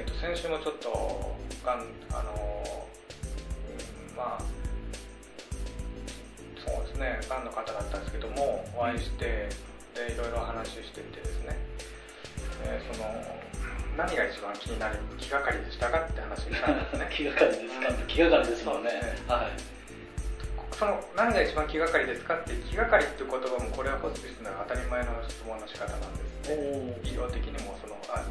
えー、と先週もちょっとがんあのうんまあそうですねがんの方だったんですけどもお会いしてでいろいろ話しててですね、えーその何が一番気になる気がかりでしたかって話をしたんですね。気がかりですか、うん気がかりですもんね。ねはい。その何が一番気がかりですかって気がかりっていう言葉もこれはホスピスの当たり前の質問の仕方なんですね。お医療的にもそのあ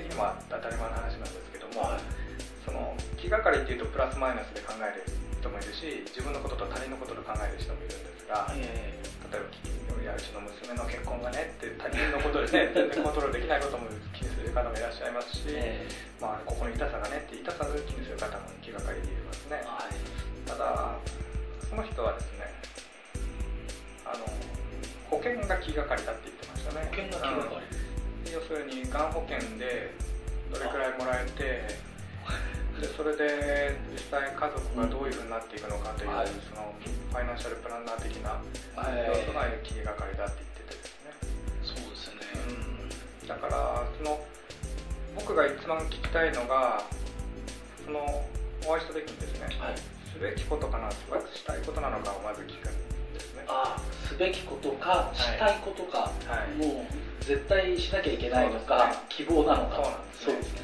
的にも当たり前の話なんですけども、はいその気がかりっていうとプラスマイナスで考える人もいるし自分のことと他人のことと考える人もいるんですが、え例えばいやうちの娘の結婚がねって他人のことでね全然コントロールできないことも気にする方もいらっしゃいますし、えまあ、ここの痛さがねって痛さを気にする方も気がかりでいますねはい。ただその人はですねあの保険が気がかりだって言ってましたね。保険が気がかり。うん要するにがん保険でどれくらいもらえてでそれで実際家族がどういうふうになっていくのかという、はい。そのファイナンシャルプランナー的なえ要素が気がかりだって言っててですね、そうですよねだからその僕が一番聞きたいのがそのお会いした時にですねはい。すべきことかなしたいことなのかをまず聞くんですね。ああすべきことかしたいことか、はい。もう絶対しなきゃいけないのか、ね。希望なのか。そうなんですね。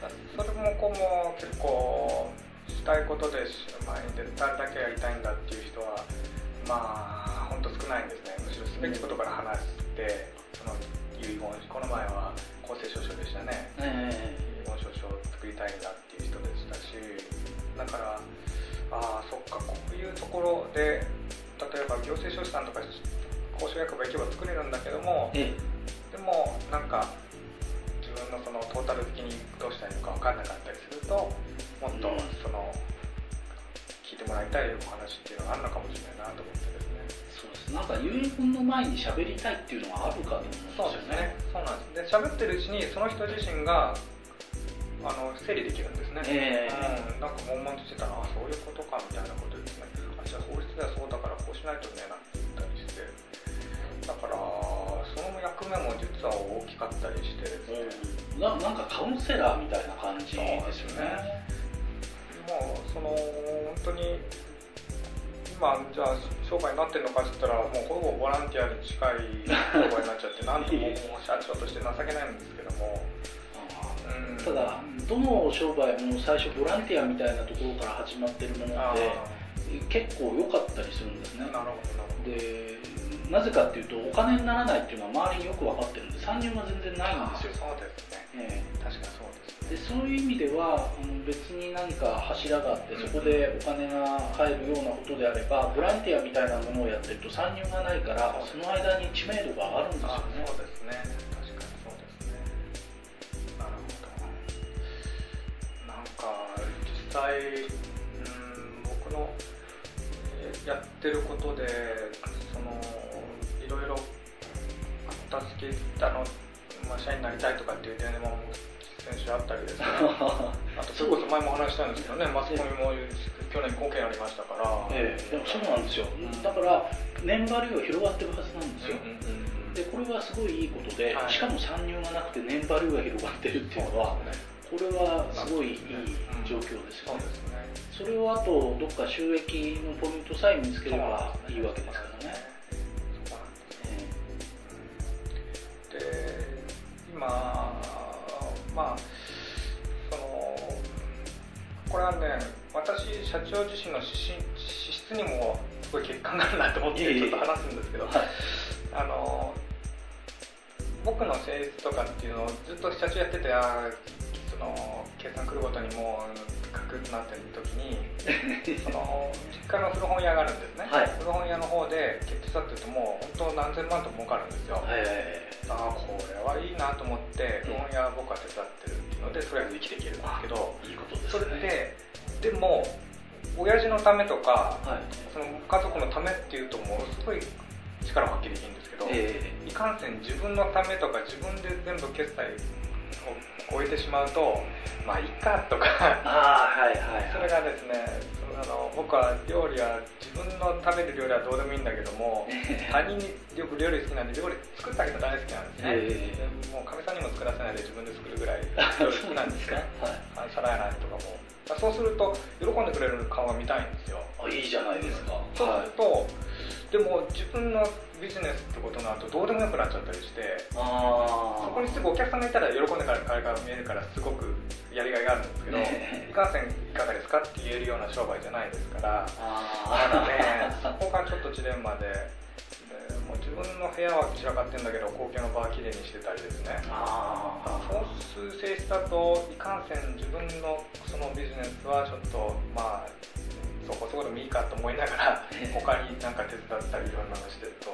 そうですねそれもこうも結構したいことで前に出ただけやりたいんだっていう人はまあ本当少ないんですね。むしろすべきことから話してその遺言この前は公正証書でしたね。え遺言証書を作りたいんだっていう人でしたしだからああそっかこういうところで例えば行政書士さんとか公証役場行けば作れるんだけどもええ。でもなんか自分のそのトータル的にどうしたらいいのか分かんなかったりするともっとうん。その聞いてもらいたいお話っていうのがあるのかもしれないなと思ってですね。そうです。なんか遺言の前に喋りたいっていうのがあるかと思うんですよね。そうなんです。で喋ってるうちにその人自身があの整理できるんですね、ええ。うん、なんか悶々としてたらあそういうことかみたいなことですねあじゃあ法律ではそうだからこうしないとねなんて言ったりして。だから大きかったりして。ですね、ななんかカウンセラーみたいな感じですよそうですね。ねもうその本当に今じゃあ商売になってるのかって言ったらもうほぼボランティアに近い商売になっちゃってなんとも社長として情けないんですけども、うん、ただどの商売も最初ボランティアみたいなところから始まってるものあで結構良かったりするんですね。ーなるほど。でなぜかっていうとお金にならないっていうのは周りによく分かってるんで参入が全然ないんですよ、そうですね。え確かにそうですね。えでそういう意味ではあの別に何か柱があってそこでお金が入るようなことであればボランティアみたいなものをやってると参入がないからその間に知名度が上がるんですよあね。そうですね。確かにそうですね。なるほど。なんか実際やってることでそのいろいろ助けあの、まあ、社員になりたいとかっていう点でも先週あったりですね。あとそれこそ前も話したんですけどねマスコミも去年5件ありましたから。ええ。でもそうなんですよ。だから年張りは広がってるはずなんですよ、うんうんうんうんでこれはすごいいいことで、はい。しかも参入がなくて年張りが広がってるっていうのはこれはすごいいい状況ですよね、それをあとどっか収益のポイントさえ見つければいいわけですからね。で今まあそのこれはね私社長自身の資質にもすごい欠陥があるなと思ってちょっと話すんですけどはい。あの僕の性質とかっていうのをずっと社長やっててあーその計算来るごとにもうカクッとなってる時にその実家の古本屋があるんですね、はい。古本屋の方で決定したっていうともう本当何千万と儲かるんですよ、はいはいああこれはいいなと思って古本屋僕は手伝ってるっていうのでとりあえず生きていけるんですけどいいことですそれね。ででも親父のためとかはい。その家族のためっていうとものすごい力を発揮できるんですけど、えいかんせん自分のためとか自分で全部決済を終えてしまうとまあいいかとか。ああはいはいそれはい。がですねあの僕は料理は自分の食べる料理はどうでもいいんだけども 他人によく料理好きなんで料理作ってあげたら大好きなんですね、えでもうかみさんにも作作らせないで自分で作るぐらい料理好きなんですね。はい。皿洗いとかも。そうすると喜んでくれる顔が見たいんですよ。あいいじゃないですか。そうすると、でも自分のビジネスってことになるとどうでもよくなっちゃったりしてああそこにすぐお客さんがいたら喜んでから彼が見えるからすごくやりがいがあるんですけど、ねいかんせんいかがですかって言えるような商売じゃないですからあまだねそこがちょっとジレンマででもう自分の部屋は散らかってるんだけど公共の場はきれいにしてたりですね。あそういう性質だといかんせん自分のそのビジネスはちょっとまあそこそこでもいいかと思いながら 他になんか手伝ったりいろんなのしてると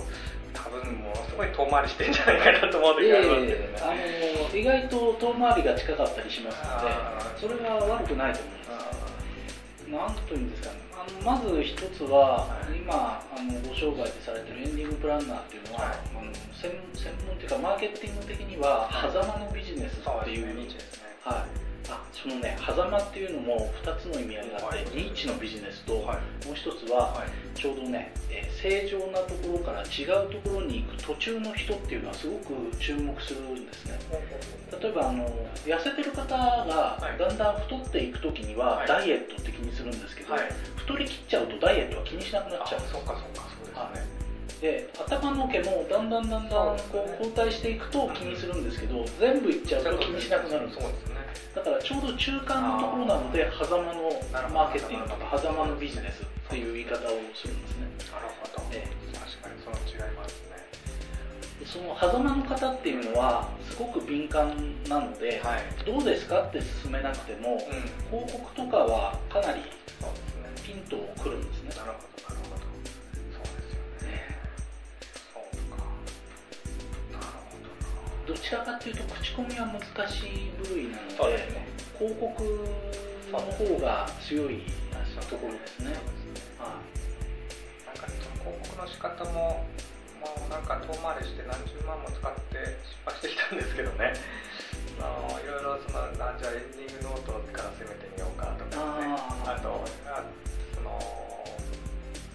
多分ものすごい遠回りしてんじゃないかなと思う時がありますけどね、ええあの意外と遠回りが近かったりしますのでそれは悪くないと思うんです。あなんというんですかね。あのまず一つは、はい。今あのご商売でされてるエンディングプランナーっていうのは、はい。あの専専門っていうかマーケティング的にははい。狭間のビジネスっていうね。はい、あそのね狭間っていうのも2つの意味合いがあって、はい。ニーチのビジネスと、はい。もう一つは、はい。ちょうどね、えー正常なところから違うところに行く途中の人っていうのはすごく注目するんですね。例えばあの痩せてる方がはい。だんだん太っていく時には、はい。ダイエットって気にするんですけど、はい。太りきっちゃうとダイエットは気にしなくなっあちゃうそうかそうかそうですね、で頭の毛もだんだんだんだんこう交代していくと気にするんですけど全部いっちゃうと気にしなくなるんですそうですねだからちょうど中間のところなので狭間のマーケティングとか狭間のビジネスっていう言い方をするんですね。なるほど、え確かにその違いもあるんですね。でその狭間の方っていうのはすごく敏感なので、はい。どうですかって勧めなくてもうん。広告とかはかなりピンとくるんですね。なるほどどちらかっていうと口コミは難しい部類なのでそうですね。広告の方が強いところですね。はなんか広告の仕方ももうなんか遠回りして何十万も使って失敗してきたんですけどね。あのいろいろそのあじゃあエンディングノートから攻めてみようかとかね。あとあその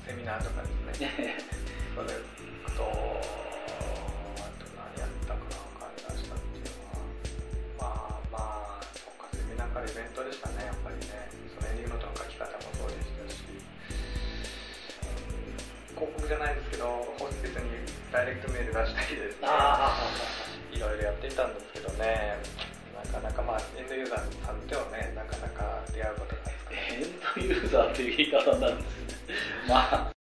セミナーとかですね。それうん広告じゃないですけどホスティスにダイレクトメール出したりですね。あいろいろやっていたんですけどね。なかなかまあエンドユーザーさんとはねなかなか出会うことが少ない。エンドユーザーっていう言い方になるんですね。まあ